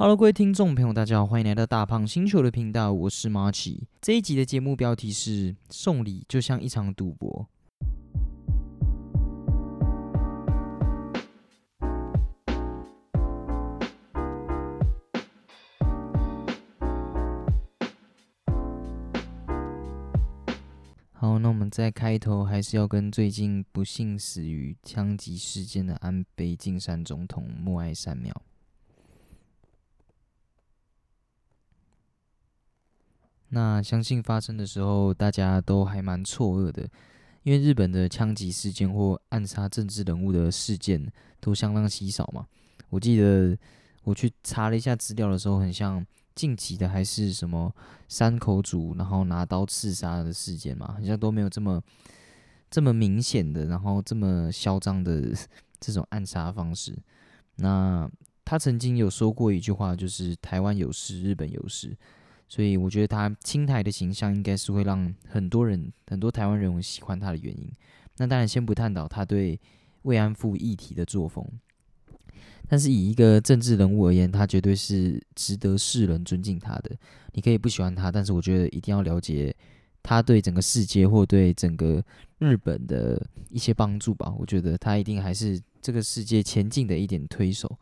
Hello，各位听众朋友，大家好，欢迎来到大胖星球的频道，我是马奇。这一集的节目标题是“送礼就像一场赌博”。好，那我们在开头还是要跟最近不幸死于枪击事件的安倍晋三总统默哀三秒。那相信发生的时候，大家都还蛮错愕的，因为日本的枪击事件或暗杀政治人物的事件都相当稀少嘛。我记得我去查了一下资料的时候，很像近期的还是什么山口组，然后拿刀刺杀的事件嘛，好像都没有这么这么明显的，然后这么嚣张的这种暗杀方式。那他曾经有说过一句话，就是台湾有事，日本有事。所以我觉得他青台的形象应该是会让很多人、很多台湾人喜欢他的原因。那当然先不探讨他对慰安妇议题的作风，但是以一个政治人物而言，他绝对是值得世人尊敬他的。你可以不喜欢他，但是我觉得一定要了解他对整个世界或对整个日本的一些帮助吧。我觉得他一定还是这个世界前进的一点推手，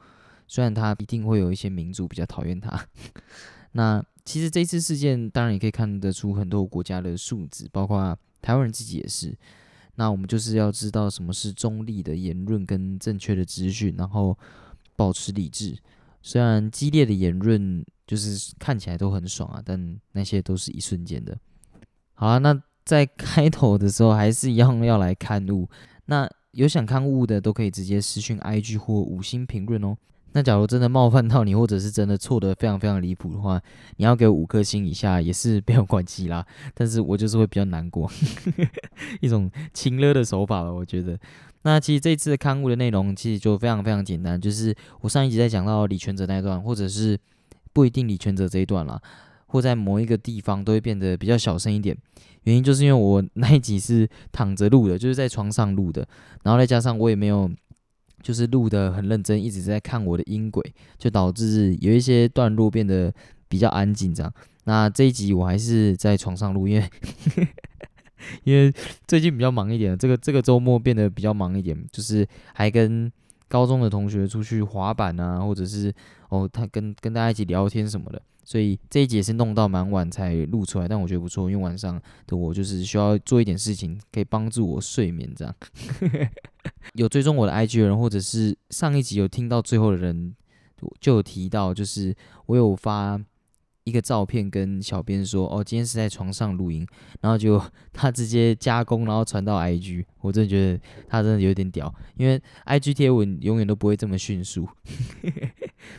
虽然他一定会有一些民族比较讨厌他。那其实这次事件，当然也可以看得出很多国家的素质，包括台湾人自己也是。那我们就是要知道什么是中立的言论跟正确的资讯，然后保持理智。虽然激烈的言论就是看起来都很爽啊，但那些都是一瞬间的。好啊，那在开头的时候还是一样要来看物。那有想看物的都可以直接私讯 IG 或五星评论哦。那假如真的冒犯到你，或者是真的错的非常非常离谱的话，你要给我五颗星以下也是没有关系啦。但是我就是会比较难过，一种情勒的手法吧，我觉得。那其实这次的刊物的内容其实就非常非常简单，就是我上一集在讲到李全哲那一段，或者是不一定李全哲这一段啦，或在某一个地方都会变得比较小声一点。原因就是因为我那一集是躺着录的，就是在床上录的，然后再加上我也没有。就是录的很认真，一直在看我的音轨，就导致有一些段落变得比较安静。这样，那这一集我还是在床上录，因为因为最近比较忙一点，这个这个周末变得比较忙一点，就是还跟高中的同学出去滑板啊，或者是哦，他跟跟大家一起聊天什么的。所以这一节是弄到蛮晚才录出来，但我觉得不错，因为晚上的我就是需要做一点事情，可以帮助我睡眠。这样 有追踪我的 IG 的人，或者是上一集有听到最后的人，就有提到，就是我有发。一个照片跟小编说，哦，今天是在床上录音，然后就他直接加工，然后传到 IG，我真的觉得他真的有点屌，因为 IG 贴文永远都不会这么迅速。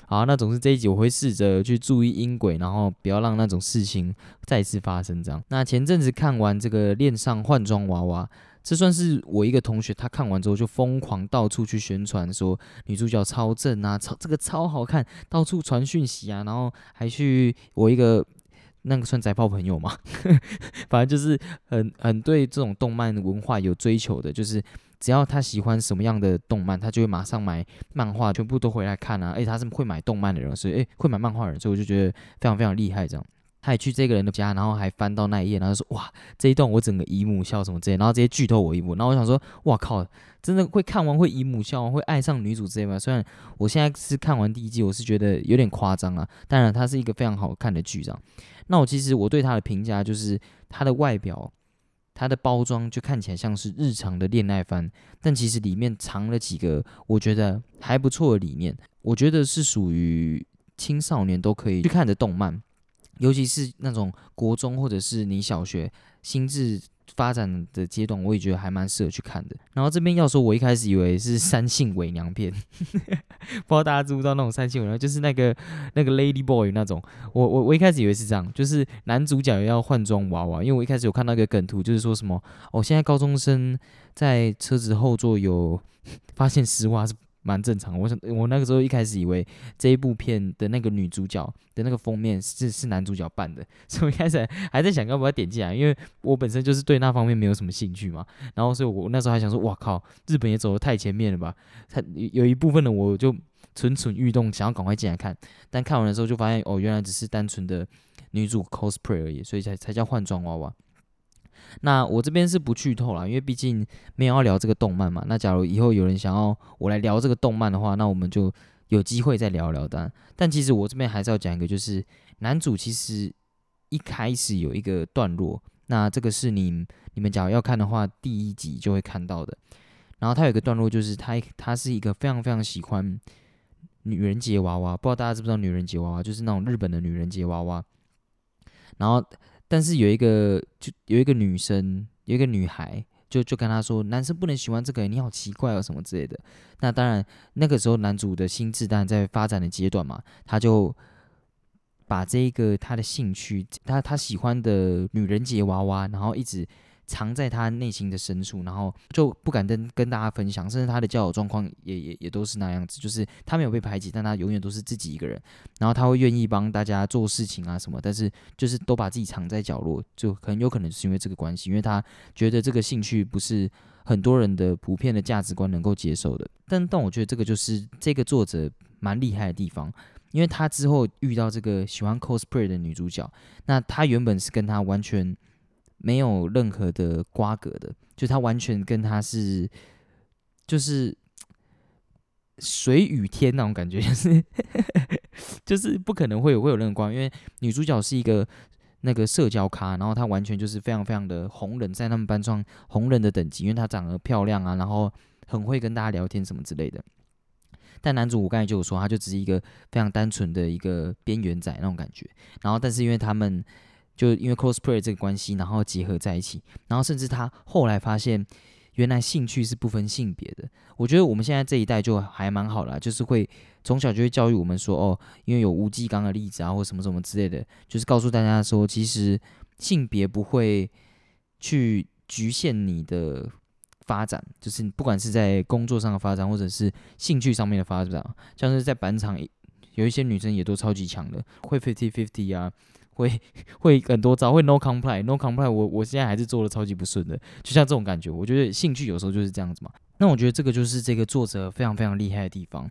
好，那总之这一集我会试着去注意音轨，然后不要让那种事情再次发生。这样，那前阵子看完这个恋上换装娃娃。这算是我一个同学，他看完之后就疯狂到处去宣传，说女主角超正啊，超这个超好看，到处传讯息啊，然后还去我一个那个算宅炮朋友嘛，反正就是很很对这种动漫文化有追求的，就是只要他喜欢什么样的动漫，他就会马上买漫画，全部都回来看啊。而且，他是会买动漫的人，所以哎会买漫画人，所以我就觉得非常非常厉害这样。他也去这个人的家，然后还翻到那一页，然后说：“哇，这一段我整个姨母笑什么之类，然后直接剧透我一幕。”然后我想说：“哇靠，真的会看完会姨母笑，会爱上女主之类吗？”虽然我现在是看完第一季，我是觉得有点夸张啊。当然，它是一个非常好看的剧，这样。那我其实我对它的评价就是它的外表，它的包装就看起来像是日常的恋爱番，但其实里面藏了几个我觉得还不错的理念，我觉得是属于青少年都可以去看的动漫。尤其是那种国中或者是你小学心智发展的阶段，我也觉得还蛮适合去看的。然后这边要说，我一开始以为是三性伪娘片，不知道大家知不知道那种三性伪娘，就是那个那个 Lady Boy 那种。我我我一开始以为是这样，就是男主角要换装娃娃，因为我一开始有看到一个梗图，就是说什么哦，现在高中生在车子后座有 发现丝袜是。蛮正常，我想我那个时候一开始以为这一部片的那个女主角的那个封面是是男主角扮的，所以一开始还在想要不要点进来，因为我本身就是对那方面没有什么兴趣嘛。然后所以我那时候还想说，哇靠，日本也走得太前面了吧？他有一部分的我就蠢蠢欲动，想要赶快进来看。但看完的时候就发现，哦，原来只是单纯的女主 cosplay 而已，所以才才叫换装娃娃。那我这边是不剧透啦，因为毕竟没有要聊这个动漫嘛。那假如以后有人想要我来聊这个动漫的话，那我们就有机会再聊聊的。但其实我这边还是要讲一个，就是男主其实一开始有一个段落，那这个是你你们假如要看的话，第一集就会看到的。然后他有一个段落，就是他他是一个非常非常喜欢女人节娃娃，不知道大家知不知道女人节娃娃，就是那种日本的女人节娃娃。然后。但是有一个，就有一个女生，有一个女孩，就就跟他说，男生不能喜欢这个，你好奇怪哦，什么之类的。那当然，那个时候男主的心智当然在发展的阶段嘛，他就把这一个他的兴趣，他他喜欢的女人节娃娃，然后一直。藏在他内心的深处，然后就不敢跟跟大家分享，甚至他的交友状况也也也都是那样子，就是他没有被排挤，但他永远都是自己一个人，然后他会愿意帮大家做事情啊什么，但是就是都把自己藏在角落，就很有可能是因为这个关系，因为他觉得这个兴趣不是很多人的普遍的价值观能够接受的，但但我觉得这个就是这个作者蛮厉害的地方，因为他之后遇到这个喜欢 cosplay 的女主角，那他原本是跟他完全。没有任何的瓜葛的，就他完全跟他是，就是水与天那种感觉，就是就是不可能会有会有任何瓜，因为女主角是一个那个社交咖，然后她完全就是非常非常的红人，在他们班上红人的等级，因为她长得漂亮啊，然后很会跟大家聊天什么之类的。但男主我刚才就有说，他就只是一个非常单纯的一个边缘仔那种感觉，然后但是因为他们。就因为 cosplay 这个关系，然后结合在一起，然后甚至他后来发现，原来兴趣是不分性别的。我觉得我们现在这一代就还蛮好了，就是会从小就会教育我们说，哦，因为有吴继刚的例子啊，或什么什么之类的，就是告诉大家说，其实性别不会去局限你的发展，就是不管是在工作上的发展，或者是兴趣上面的发展，像是在板场有一些女生也都超级强的，会 fifty fifty 啊。会会很多招，会 no comply，no comply，我我现在还是做的超级不顺的，就像这种感觉，我觉得兴趣有时候就是这样子嘛。那我觉得这个就是这个作者非常非常厉害的地方，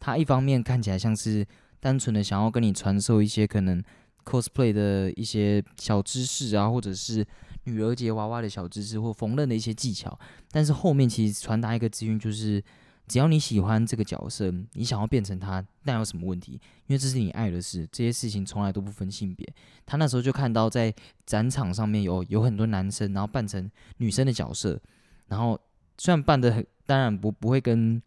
他一方面看起来像是单纯的想要跟你传授一些可能 cosplay 的一些小知识啊，或者是女儿节娃娃的小知识或缝纫的一些技巧，但是后面其实传达一个资讯就是。只要你喜欢这个角色，你想要变成他，那有什么问题？因为这是你爱的事，这些事情从来都不分性别。他那时候就看到在展场上面有有很多男生，然后扮成女生的角色，然后虽然扮的很，当然不不会跟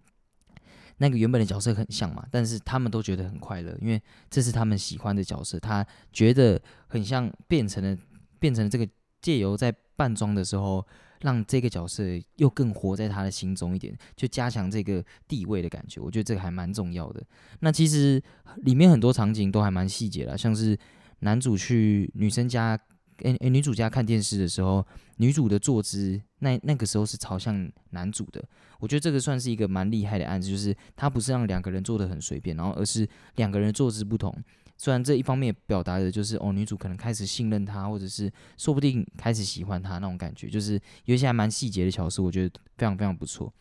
那个原本的角色很像嘛，但是他们都觉得很快乐，因为这是他们喜欢的角色，他觉得很像变成了变成了这个借由在扮装的时候。让这个角色又更活在他的心中一点，就加强这个地位的感觉。我觉得这个还蛮重要的。那其实里面很多场景都还蛮细节的，像是男主去女生家，诶诶，女主家看电视的时候，女主的坐姿那那个时候是朝向男主的。我觉得这个算是一个蛮厉害的案子，就是他不是让两个人坐得很随便，然后而是两个人坐姿不同。虽然这一方面表达的就是哦，女主可能开始信任他，或者是说不定开始喜欢他那种感觉，就是有一些还蛮细节的巧思，我觉得非常非常不错。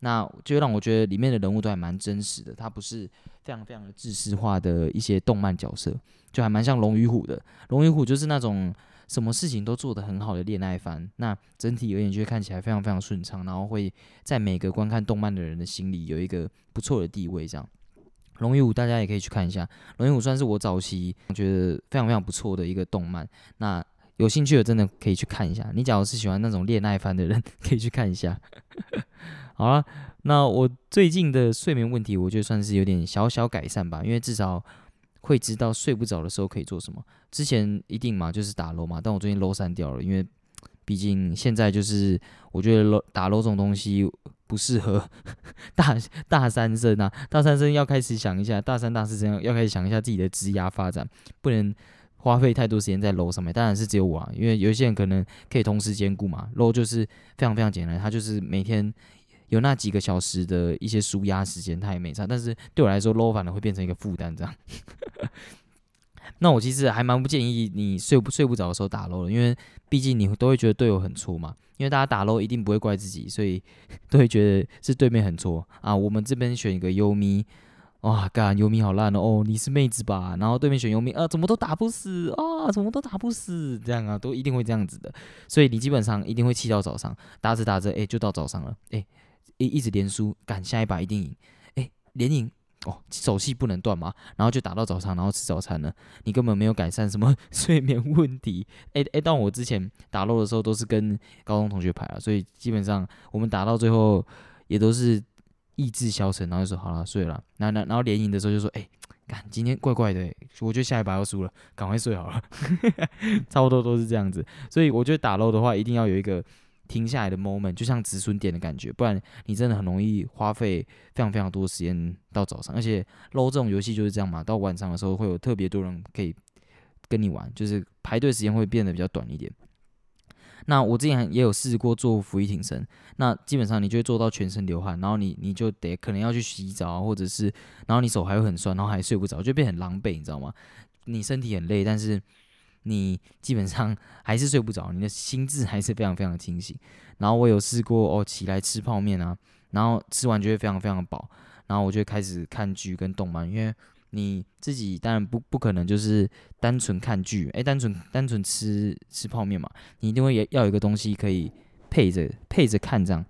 那就让我觉得里面的人物都还蛮真实的，他不是非常非常的制式化的一些动漫角色，就还蛮像龙与虎的。龙与虎就是那种什么事情都做得很好的恋爱番，那整体而言就会看起来非常非常顺畅，然后会在每个观看动漫的人的心里有一个不错的地位，这样。龙与虎大家也可以去看一下，龙与虎算是我早期觉得非常非常不错的一个动漫。那有兴趣的真的可以去看一下。你假如是喜欢那种恋爱番的人，可以去看一下。好了，那我最近的睡眠问题，我觉得算是有点小小改善吧，因为至少会知道睡不着的时候可以做什么。之前一定嘛就是打楼嘛，但我最近楼删掉了，因为毕竟现在就是我觉得楼打楼这种东西。不适合大大三生啊！大三生要开始想一下，大三、大四生要开始想一下自己的职涯发展，不能花费太多时间在楼上面。当然是只有我啊，因为有一些人可能可以同时兼顾嘛。楼就是非常非常简单，他就是每天有那几个小时的一些舒压时间，他也没差。但是对我来说，楼反而会变成一个负担这样。那我其实还蛮不建议你睡不睡不着的时候打漏的，因为毕竟你都会觉得队友很错嘛。因为大家打漏一定不会怪自己，所以 都会觉得是对面很错啊。我们这边选一个优咪哇，干游民好烂哦！你是妹子吧？然后对面选游民，啊，怎么都打不死啊？怎么都打不死？这样啊，都一定会这样子的。所以你基本上一定会气到早上，打着打着，哎，就到早上了，哎，一一直连输，赶下一把一定赢，哎，连赢哦，手气不能断嘛。然后就打到早上，然后吃早餐了，你根本没有改善什么 睡眠问题。哎哎，但我之前打漏的时候都是跟高中同学排啊，所以基本上我们打到最后也都是。意志消沉，然后就说好了睡了。然后然后连赢的时候就说，哎，看今天怪怪的，我觉得下一把要输了，赶快睡好了。差不多都是这样子，所以我觉得打漏的话，一定要有一个停下来的 moment，就像止损点的感觉，不然你真的很容易花费非常非常多时间到早上。而且 low 这种游戏就是这样嘛，到晚上的时候会有特别多人可以跟你玩，就是排队时间会变得比较短一点。那我之前也有试过做俯卧撑，那基本上你就会做到全身流汗，然后你你就得可能要去洗澡，或者是然后你手还会很酸，然后还睡不着，就变很狼狈，你知道吗？你身体很累，但是你基本上 还是睡不着，你的心智还是非常非常清醒。然后我有试过哦，起来吃泡面啊，然后吃完就会非常非常饱，然后我就开始看剧跟动漫，因为。你自己当然不不可能就是单纯看剧，诶，单纯单纯吃吃泡面嘛，你一定会也要有一个东西可以配着配着看这样。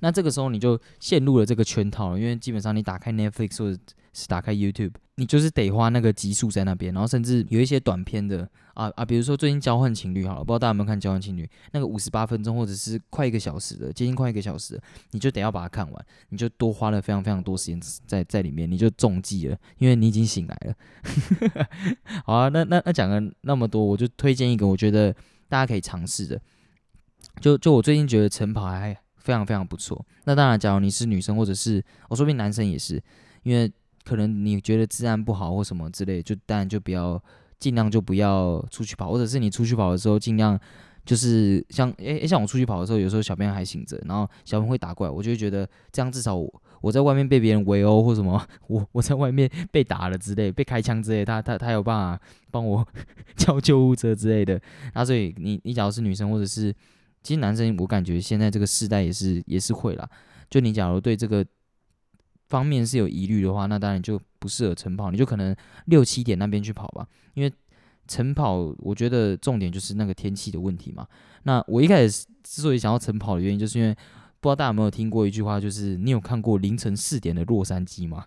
那这个时候你就陷入了这个圈套了，因为基本上你打开 Netflix 或者是打开 YouTube，你就是得花那个集数在那边，然后甚至有一些短片的啊啊，比如说最近交换情侣好了，不知道大家有没有看交换情侣，那个五十八分钟或者是快一个小时的，接近快一个小时的，你就得要把它看完，你就多花了非常非常多时间在在里面，你就中计了，因为你已经醒来了。好啊，那那那讲了那么多，我就推荐一个我觉得大家可以尝试的，就就我最近觉得晨跑还。非常非常不错。那当然，假如你是女生，或者是我说不定男生也是，因为可能你觉得治安不好或什么之类，就当然就不要尽量就不要出去跑，或者是你出去跑的时候，尽量就是像诶诶，像我出去跑的时候，有时候小朋友还醒着，然后小朋友会打过来，我就会觉得这样至少我我在外面被别人围殴或什么，我我在外面被打了之类，被开枪之类，他他他有办法帮我 叫救护车之类的。那所以你你假如是女生或者是。其实男生，我感觉现在这个时代也是也是会啦。就你假如对这个方面是有疑虑的话，那当然就不适合晨跑，你就可能六七点那边去跑吧。因为晨跑，我觉得重点就是那个天气的问题嘛。那我一开始之所以想要晨跑的原因，就是因为不知道大家有没有听过一句话，就是你有看过凌晨四点的洛杉矶吗？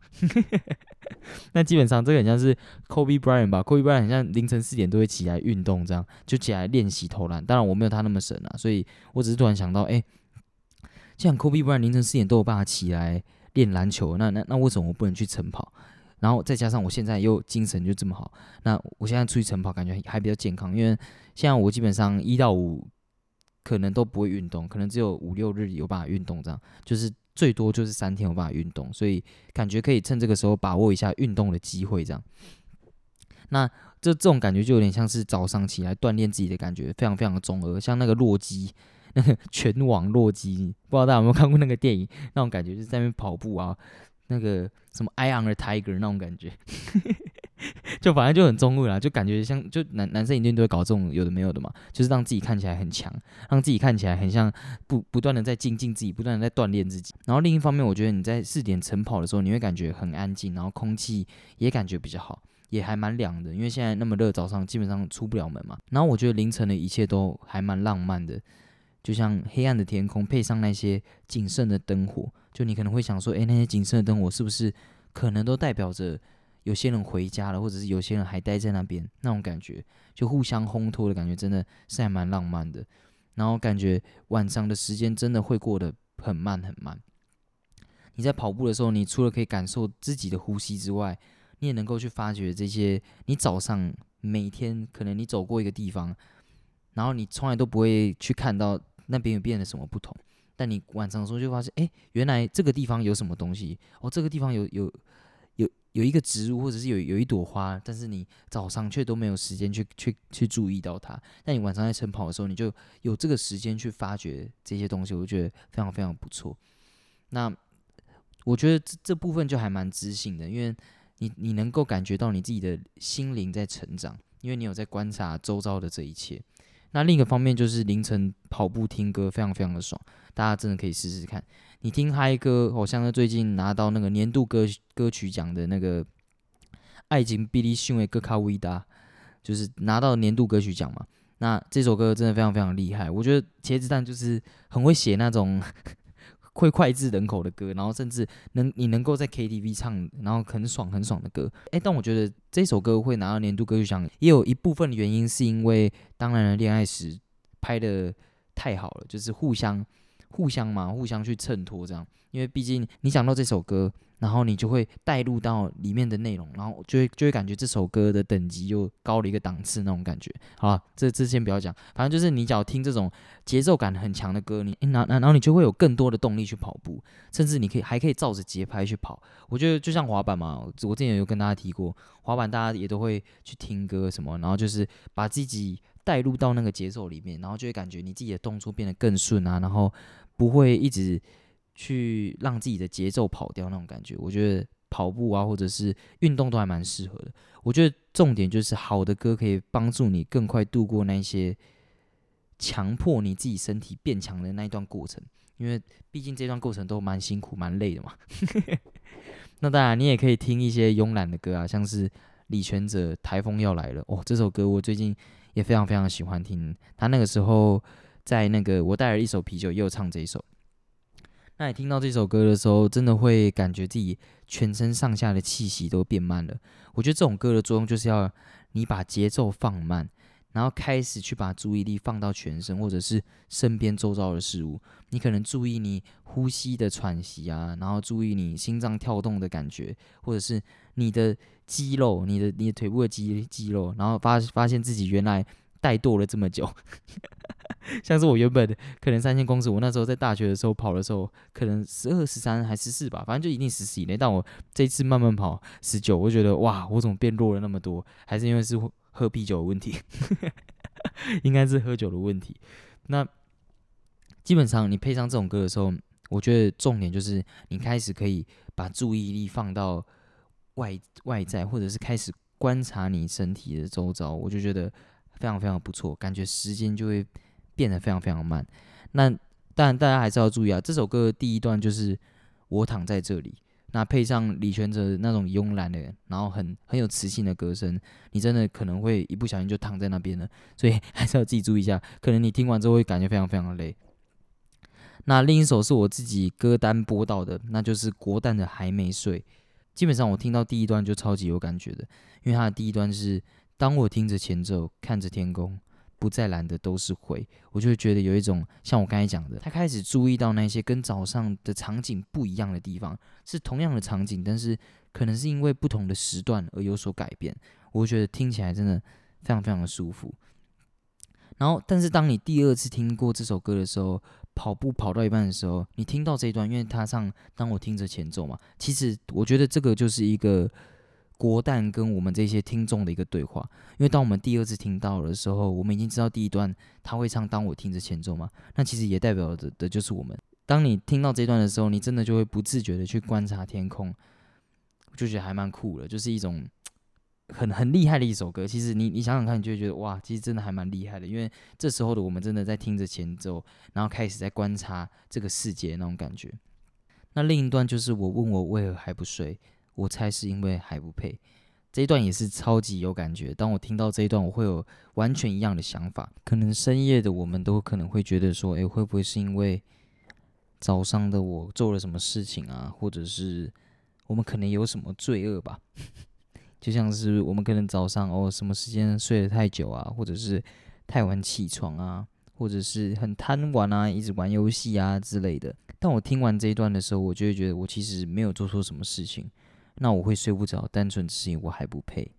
那基本上这个很像是 Kobe Bryant 吧，Kobe Bryant 很像凌晨四点都会起来运动，这样就起来练习投篮。当然我没有他那么神啊，所以我只是突然想到，哎，像 Kobe Bryant 凌晨四点都有办法起来练篮球，那那那为什么我不能去晨跑？然后再加上我现在又精神就这么好，那我现在出去晨跑感觉还比较健康，因为现在我基本上一到五可能都不会运动，可能只有五六日有办法运动，这样就是。最多就是三天有办法运动，所以感觉可以趁这个时候把握一下运动的机会，这样。那这这种感觉就有点像是早上起来锻炼自己的感觉，非常非常的中二，像那个洛基，那个 拳王洛基，不知道大家有没有看过那个电影？那种感觉就是在那边跑步啊，那个什么 I am a tiger 那种感觉。就反正就很中二啦，就感觉像就男男生一定都会搞这种有的没有的嘛，就是让自己看起来很强，让自己看起来很像不不断的在精进自己，不断的在锻炼自己。然后另一方面，我觉得你在四点晨跑的时候，你会感觉很安静，然后空气也感觉比较好，也还蛮凉的，因为现在那么热，早上基本上出不了门嘛。然后我觉得凌晨的一切都还蛮浪漫的，就像黑暗的天空配上那些谨慎的灯火，就你可能会想说，诶，那些谨慎的灯火是不是可能都代表着？有些人回家了，或者是有些人还待在那边，那种感觉就互相烘托的感觉，真的是还蛮浪漫的。然后感觉晚上的时间真的会过得很慢很慢。你在跑步的时候，你除了可以感受自己的呼吸之外，你也能够去发掘这些你早上每天可能你走过一个地方，然后你从来都不会去看到那边有变得什么不同，但你晚上的时候就发现，哎，原来这个地方有什么东西哦，这个地方有有。有有一个植物，或者是有有一朵花，但是你早上却都没有时间去去去注意到它。但你晚上在晨跑的时候，你就有这个时间去发掘这些东西，我觉得非常非常不错。那我觉得这这部分就还蛮知性的，因为你你能够感觉到你自己的心灵在成长，因为你有在观察周遭的这一切。那另一个方面就是凌晨跑步听歌，非常非常的爽，大家真的可以试试看。你听嗨歌，好像是最近拿到那个年度歌歌曲奖的那个《爱情比利逊的歌卡维达》，就是拿到年度歌曲奖嘛。那这首歌真的非常非常厉害，我觉得茄子蛋就是很会写那种会脍炙人口的歌，然后甚至能你能够在 KTV 唱，然后很爽很爽的歌。诶，但我觉得这首歌会拿到年度歌曲奖，也有一部分的原因是因为《当然了恋爱时》拍的太好了，就是互相互相嘛，互相去衬托这样。因为毕竟你讲到这首歌。然后你就会带入到里面的内容，然后就会就会感觉这首歌的等级又高了一个档次那种感觉。好了，这这先不要讲，反正就是你只要听这种节奏感很强的歌，你然然然后你就会有更多的动力去跑步，甚至你可以还可以照着节拍去跑。我觉得就像滑板嘛，我之前有跟大家提过，滑板大家也都会去听歌什么，然后就是把自己带入到那个节奏里面，然后就会感觉你自己的动作变得更顺啊，然后不会一直。去让自己的节奏跑掉那种感觉，我觉得跑步啊，或者是运动都还蛮适合的。我觉得重点就是好的歌可以帮助你更快度过那些强迫你自己身体变强的那一段过程，因为毕竟这段过程都蛮辛苦、蛮累的嘛。那当然，你也可以听一些慵懒的歌啊，像是李泉哲《台风要来了》哦，这首歌我最近也非常非常喜欢听。他那个时候在那个我带了一首啤酒，又唱这一首。那你听到这首歌的时候，真的会感觉自己全身上下的气息都变慢了。我觉得这种歌的作用就是要你把节奏放慢，然后开始去把注意力放到全身或者是身边周遭的事物。你可能注意你呼吸的喘息啊，然后注意你心脏跳动的感觉，或者是你的肌肉、你的你的腿部的肌肌肉，然后发发现自己原来怠惰了这么久。像是我原本可能三千公尺，我那时候在大学的时候跑的时候，可能十二、十三还十四吧，反正就一定十四以内。但我这次慢慢跑十九，我觉得哇，我怎么变弱了那么多？还是因为是喝啤酒的问题？应该是喝酒的问题。那基本上你配上这种歌的时候，我觉得重点就是你开始可以把注意力放到外外在，或者是开始观察你身体的周遭，我就觉得非常非常不错，感觉时间就会。变得非常非常慢，那当然大家还是要注意啊。这首歌第一段就是我躺在这里，那配上李全哲那种慵懒的，然后很很有磁性的歌声，你真的可能会一不小心就躺在那边了。所以 还是要自己注意一下，可能你听完之后会感觉非常非常的累。那另一首是我自己歌单播到的，那就是国蛋的还没睡。基本上我听到第一段就超级有感觉的，因为它的第一段是当我听着前奏，看着天空。不再蓝的都是灰，我就会觉得有一种像我刚才讲的，他开始注意到那些跟早上的场景不一样的地方，是同样的场景，但是可能是因为不同的时段而有所改变。我觉得听起来真的非常非常的舒服。然后，但是当你第二次听过这首歌的时候，跑步跑到一半的时候，你听到这一段，因为他唱“当我听着前奏”嘛，其实我觉得这个就是一个。国旦跟我们这些听众的一个对话，因为当我们第二次听到的时候，我们已经知道第一段他会唱“当我听着前奏”嘛，那其实也代表着的就是我们。当你听到这段的时候，你真的就会不自觉的去观察天空，就觉得还蛮酷的，就是一种很很厉害的一首歌。其实你你想想看，你就会觉得哇，其实真的还蛮厉害的，因为这时候的我们真的在听着前奏，然后开始在观察这个世界那种感觉。那另一段就是我问我为何还不睡。我猜是因为还不配，这一段也是超级有感觉。当我听到这一段，我会有完全一样的想法。可能深夜的我们都可能会觉得说，诶，会不会是因为早上的我做了什么事情啊？或者是我们可能有什么罪恶吧？就像是我们可能早上哦，什么时间睡得太久啊，或者是太晚起床啊，或者是很贪玩啊，一直玩游戏啊之类的。但我听完这一段的时候，我就会觉得我其实没有做错什么事情。那我会睡不着单纯只是因为我还不配。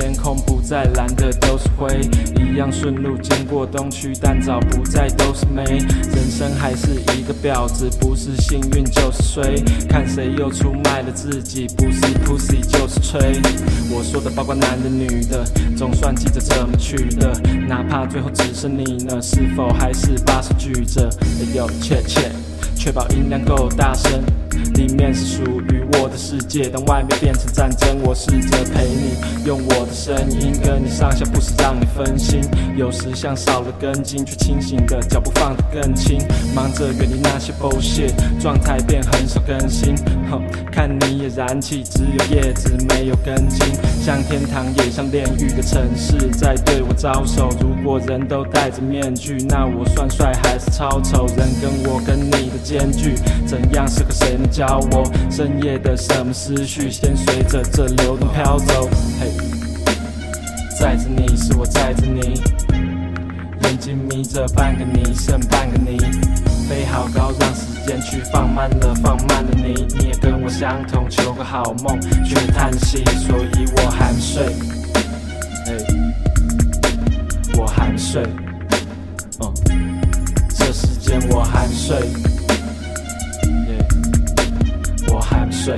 天空，不再蓝的都是灰，一样顺路经过东区，但早不再都是美。人生还是一个婊子，不是幸运就是衰，看谁又出卖了自己，不是 pussy 就是吹。我说的包括男的女的，总算记着怎么去的，哪怕最后只剩你呢，是否还是把手举着？哎呦，切切，确保音量够大声。里面是属于我的世界，当外面变成战争，我试着陪你，用我的声音跟你上下不是让你分心。有时像少了根筋，却清醒的脚步放得更轻，忙着远离那些 bullshit，状态变很少更新。看你也燃起，只有叶子没有根茎，像天堂也像炼狱的城市在对我招手。如果人都戴着面具，那我算帅还是超丑？人跟我跟你的间距，怎样适合谁能教我？深夜的什么思绪，先随着这流动飘走。嘿，载着你是我载着你，眼睛眯着半个你，剩半个你，飞好高，让时间去放慢了，放慢了你。你也跟我相同，求个好梦，却叹息，所以我还没睡。嘿，我还没睡。嗯，这时间我还没睡。耶，我还没睡。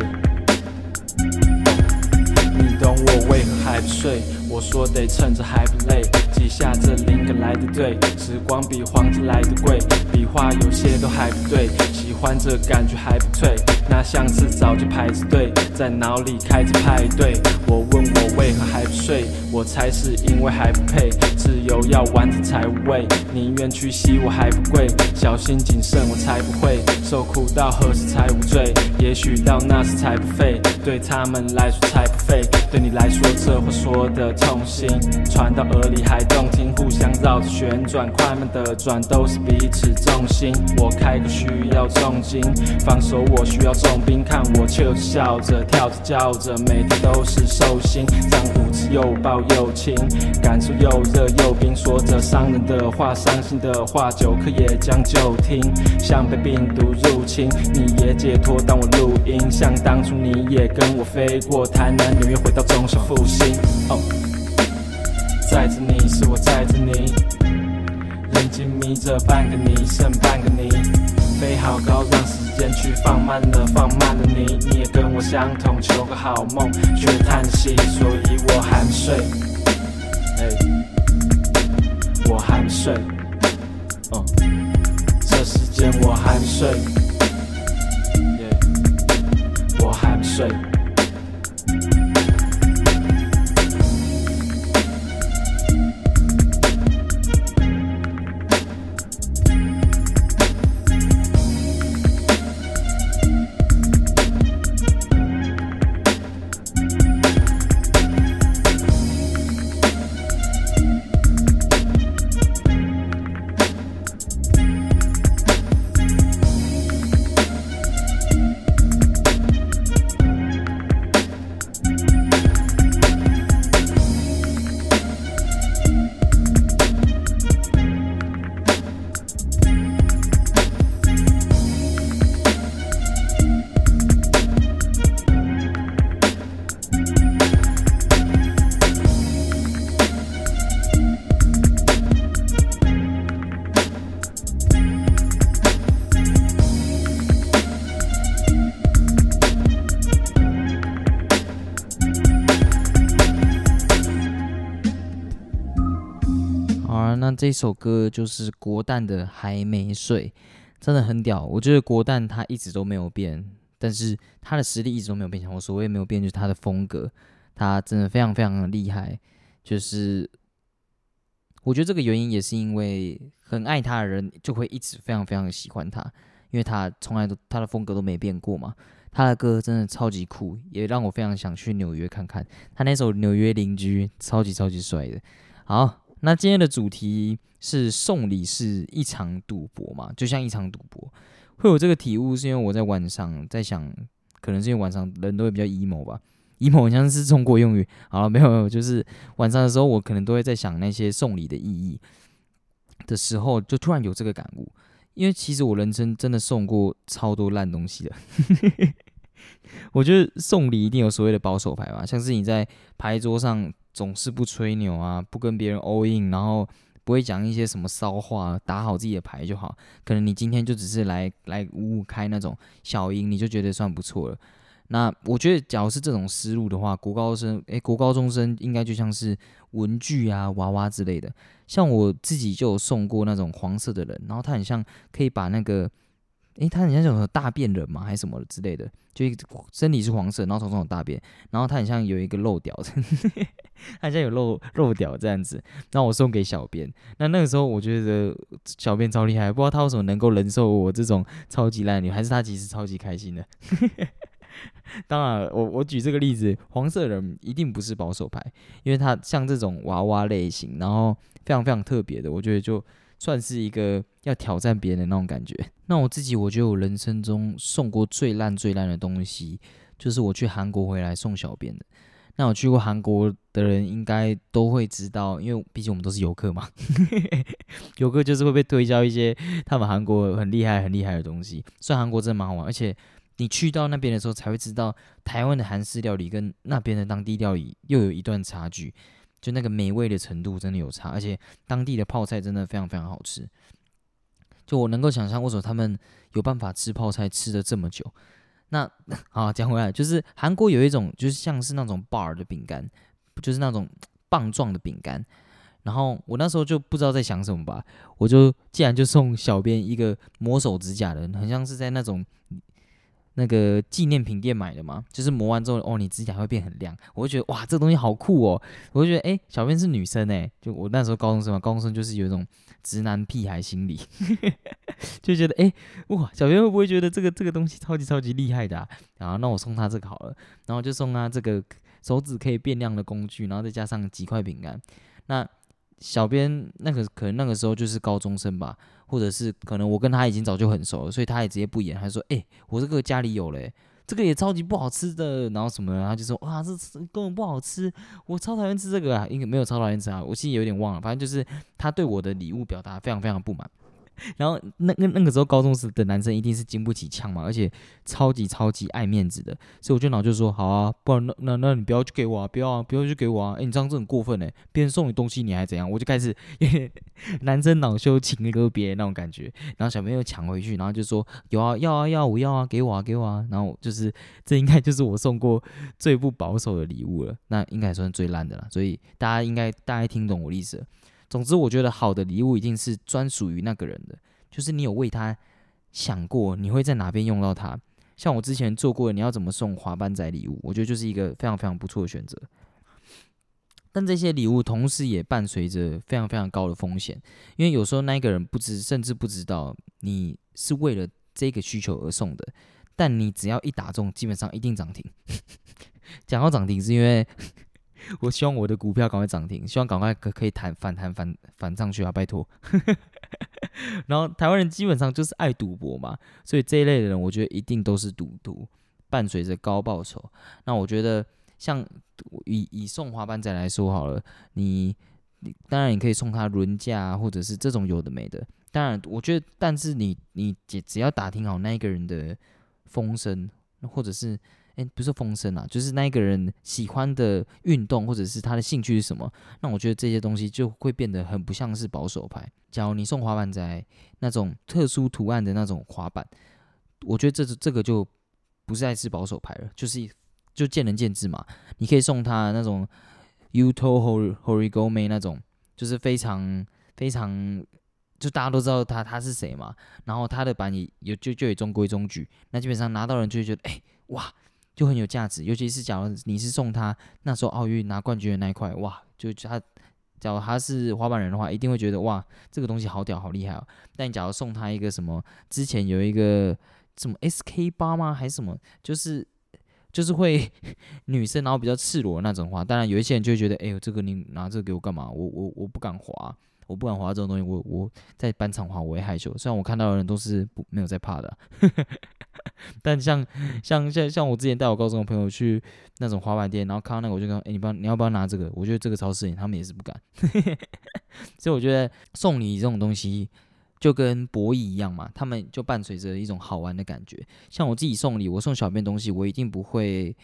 你懂我为何还不睡？我说得趁着还不累，记下这灵感来的对，时光比黄金来的贵，笔画有些都还不对，喜欢这感觉还不退，那相次早就排着队，在脑里开着派对。我问我为何还不睡，我猜是因为还不配，自由要完整才无畏，宁愿屈膝我还不跪，小心谨慎我才不会，受苦到何时才无罪？也许到那时才不废，对他们来说才不废，对你来说这话说的痛心，传到耳里还动听，互相绕着旋转，快慢的转都是彼此重心。我开口需要重金，放手我需要重兵，看我就笑着跳着叫着，每天都是寿星，让舞姿又爆又轻，感受又热又冰，说着伤人的话，伤心的话，酒客也将就听，像被病毒入侵，你也解脱，当我录音，像当初你也跟我飞过台南、纽约，回到中小复兴。哦，载着你是我载着你，眼睛眯着半个你，剩半个你，飞好高，让时间去放慢了，放慢了你，你也跟我相同，求个好梦，却叹息，所以我还没睡。哎，我还没睡。哦，这时间我还没睡。耶，我还没睡。那这首歌就是国蛋的《还没睡》，真的很屌。我觉得国蛋他一直都没有变，但是他的实力一直都没有变强。我所谓没有变，就是他的风格，他真的非常非常的厉害。就是我觉得这个原因也是因为很爱他的人就会一直非常非常的喜欢他，因为他从来都他的风格都没变过嘛。他的歌真的超级酷，也让我非常想去纽约看看。他那首《纽约邻居》超级超级帅的。好。那今天的主题是送礼是一场赌博嘛？就像一场赌博，会有这个体悟，是因为我在晚上在想，可能是因为晚上人都会比较 emo 吧，emo 好像是中国用语。好了，没有没有，就是晚上的时候，我可能都会在想那些送礼的意义的时候，就突然有这个感悟。因为其实我人生真的送过超多烂东西的，我觉得送礼一定有所谓的保守牌嘛，像是你在牌桌上总是不吹牛啊，不跟别人 all in，然后不会讲一些什么骚话，打好自己的牌就好。可能你今天就只是来来五五开那种小赢，你就觉得算不错了。那我觉得，假如是这种思路的话，国高生诶，国高中生应该就像是文具啊、娃娃之类的。像我自己就有送过那种黄色的人，然后他很像可以把那个。诶，他很像什么大便人嘛，还是什么之类的，就身体是黄色，然后头上有大便，然后他很像有一个漏屌，他很像有漏漏屌这样子，那我送给小编。那那个时候我觉得小编超厉害，不知道他为什么能够忍受我这种超级烂女，还是他其实超级开心的。当然，我我举这个例子，黄色人一定不是保守派，因为他像这种娃娃类型，然后非常非常特别的，我觉得就。算是一个要挑战别人的那种感觉。那我自己，我觉得我人生中送过最烂最烂的东西，就是我去韩国回来送小编的。那我去过韩国的人应该都会知道，因为毕竟我们都是游客嘛，游客就是会被推销一些他们韩国很厉害、很厉害的东西。虽然韩国真的蛮好玩，而且你去到那边的时候才会知道，台湾的韩式料理跟那边的当地料理又有一段差距。就那个美味的程度真的有差，而且当地的泡菜真的非常非常好吃。就我能够想象，为什么他们有办法吃泡菜吃的这么久。那 好讲回来，就是韩国有一种就是像是那种 bar 的饼干，就是那种棒状的饼干。然后我那时候就不知道在想什么吧，我就竟然就送小编一个磨手指甲的，很像是在那种。那个纪念品店买的嘛，就是磨完之后，哦，你指甲会变很亮，我就觉得哇，这个东西好酷哦！我就觉得，哎，小编是女生哎，就我那时候高中生嘛，高中生就是有一种直男屁孩心理，就觉得，哎，哇，小编会不会觉得这个这个东西超级超级厉害的啊？然后那我送他这个好了，然后就送他这个手指可以变亮的工具，然后再加上几块饼干。那小编那个可能那个时候就是高中生吧。或者是可能我跟他已经早就很熟了，所以他也直接不演，他说：“哎，我这个家里有嘞，这个也超级不好吃的。”然后什么，然后就说：“哇，这根本不好吃，我超讨厌吃这个啊！”应该没有超讨厌吃啊，我心里有点忘了，反正就是他对我的礼物表达非常非常不满。然后那那那个时候高中时的男生一定是经不起呛嘛，而且超级超级爱面子的，所以我就脑就说好啊，不然那那那你不要去给我啊，不要啊，不要去给我啊，哎，你这样子很过分哎，别人送你东西你还怎样？我就开始 男生恼羞情歌别那种感觉，然后小朋友抢回去，然后就说有啊，要啊要，我要啊，给我啊给我啊，然后就是这应该就是我送过最不保守的礼物了，那应该算最烂的了，所以大家应该大概听懂我的意思。总之，我觉得好的礼物一定是专属于那个人的，就是你有为他想过，你会在哪边用到它。像我之前做过，你要怎么送滑板仔礼物，我觉得就是一个非常非常不错的选择。但这些礼物同时也伴随着非常非常高的风险，因为有时候那个人不知，甚至不知道你是为了这个需求而送的。但你只要一打中，基本上一定涨停。讲到涨停，是因为。我希望我的股票赶快涨停，希望赶快可可以弹反弹反反上去啊！拜托。然后台湾人基本上就是爱赌博嘛，所以这一类的人，我觉得一定都是赌徒，伴随着高报酬。那我觉得像以以送滑板仔来说好了，你你当然你可以送他轮架，或者是这种有的没的。当然，我觉得，但是你你只只要打听好那一个人的风声，或者是。哎，不是风声啊，就是那个人喜欢的运动或者是他的兴趣是什么？那我觉得这些东西就会变得很不像是保守派。假如你送滑板仔那种特殊图案的那种滑板，我觉得这这个就不再是保守派了，就是就见仁见智嘛。你可以送他那种 Uto Horigome 那种，就是非常非常就大家都知道他他是谁嘛，然后他的板也有就就也中规中矩，那基本上拿到人就会觉得哎哇。就很有价值，尤其是假如你是送他那时候奥运拿冠军的那一块，哇，就他，假如他是滑板人的话，一定会觉得哇，这个东西好屌，好厉害哦。但你假如送他一个什么，之前有一个什么 SK 八吗，还是什么，就是就是会 女生然后比较赤裸那种话，当然有一些人就会觉得，哎呦，这个你拿这个给我干嘛？我我我不敢滑。我不敢滑这种东西，我我在班场滑我会害羞。虽然我看到的人都是不没有在怕的，但像像像像我之前带我高中的朋友去那种滑板店，然后看到那个我就跟，哎，你帮你要不要拿这个？我觉得这个超适应，他们也是不敢。所以我觉得送礼这种东西，就跟博弈一样嘛，他们就伴随着一种好玩的感觉。像我自己送礼，我送小便东西，我一定不会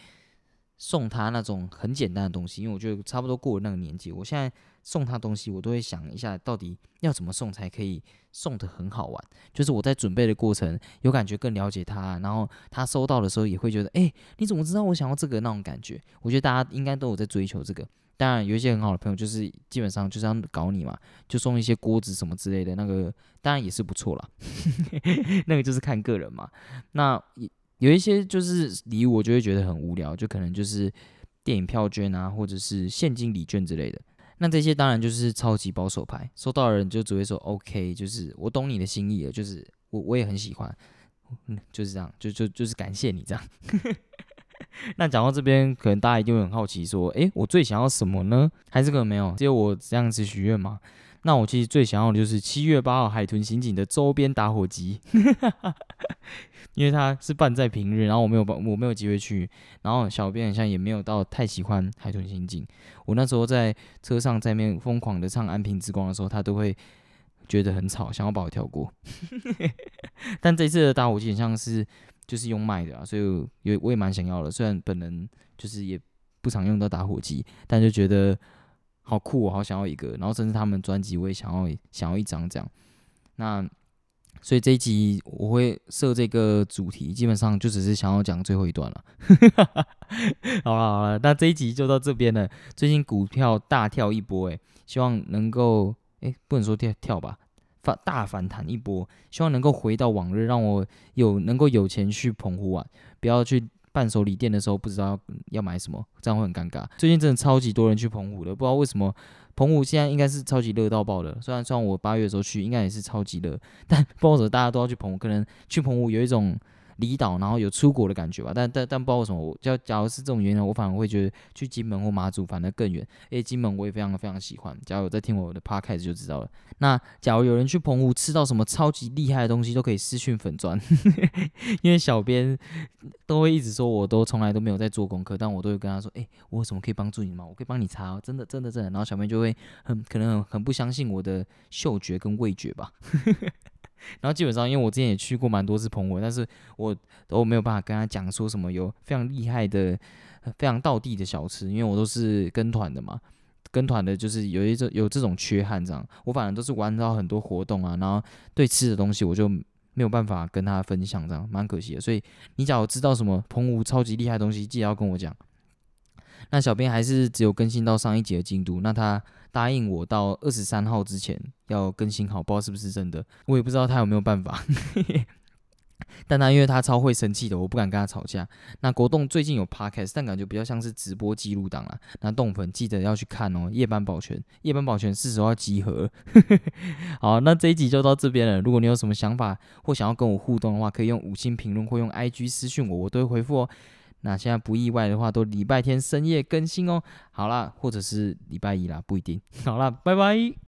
送他那种很简单的东西，因为我觉得差不多过了那个年纪。我现在送他东西，我都会想一下，到底要怎么送才可以送的很好玩。就是我在准备的过程，有感觉更了解他，然后他收到的时候也会觉得，哎，你怎么知道我想要这个那种感觉？我觉得大家应该都有在追求这个。当然，有一些很好的朋友，就是基本上就这样搞你嘛，就送一些锅子什么之类的，那个当然也是不错啦。那个就是看个人嘛。那有一些就是礼物，我就会觉得很无聊，就可能就是电影票券啊，或者是现金礼券之类的。那这些当然就是超级保守牌，收到的人就只会说 OK，就是我懂你的心意了，就是我我也很喜欢，嗯，就是这样，就就就是感谢你这样。那讲到这边，可能大家一定会很好奇，说：“诶，我最想要什么呢？还是可能没有？只有我这样子许愿吗？”那我其实最想要的就是七月八号海豚刑警的周边打火机，因为它是办在平日，然后我没有办，我没有机会去，然后小编好像也没有到太喜欢海豚刑警。我那时候在车上在面疯狂的唱《安平之光》的时候，他都会觉得很吵，想要把我跳过。但这次的打火机很像是。就是用卖的啊，所以有我也蛮想要的。虽然本人就是也不常用到打火机，但就觉得好酷，我好想要一个。然后甚至他们专辑我也想要想要一张这样。那所以这一集我会设这个主题，基本上就只是想要讲最后一段了。好了好了，那这一集就到这边了。最近股票大跳一波，诶，希望能够诶，不能说跳跳吧。反大反弹一波，希望能够回到往日，让我有能够有钱去澎湖玩，不要去伴手礼店的时候不知道要买什么，这样会很尴尬。最近真的超级多人去澎湖的，不知道为什么澎湖现在应该是超级热到爆的。虽然虽然我八月的时候去，应该也是超级热，但不知道为什么大家都要去澎湖，可能去澎湖有一种。离岛，然后有出国的感觉吧，但但但不知道为什么，我假假如是这种原因，我反而会觉得去金门或马祖反而更远。诶，金门我也非常非常喜欢，假如有在听我的 podcast 就知道了。那假如有人去澎湖吃到什么超级厉害的东西，都可以私讯粉砖，因为小编都会一直说我都从来都没有在做功课，但我都会跟他说，诶，我有什么可以帮助你吗？我可以帮你查哦，真的真的真的。然后小编就会很可能很不相信我的嗅觉跟味觉吧。然后基本上，因为我之前也去过蛮多次澎湖，但是我都没有办法跟他讲说什么有非常厉害的、非常道地的小吃，因为我都是跟团的嘛，跟团的就是有一种有这种缺憾这样。我反正都是玩到很多活动啊，然后对吃的东西我就没有办法跟他分享，这样蛮可惜的。所以你假如知道什么澎湖超级厉害的东西，记得要跟我讲。那小编还是只有更新到上一集的进度，那他。答应我到二十三号之前要更新好，不知道是不是真的，我也不知道他有没有办法。但他因为他超会生气的，我不敢跟他吵架。那国栋最近有 podcast，但感觉比较像是直播记录档啊。那动粉记得要去看哦。夜班保全，夜班保全是时候要集合。好，那这一集就到这边了。如果你有什么想法或想要跟我互动的话，可以用五星评论或用 IG 私讯我，我都会回复哦。那现在不意外的话，都礼拜天深夜更新哦。好啦，或者是礼拜一啦，不一定。好啦，拜拜。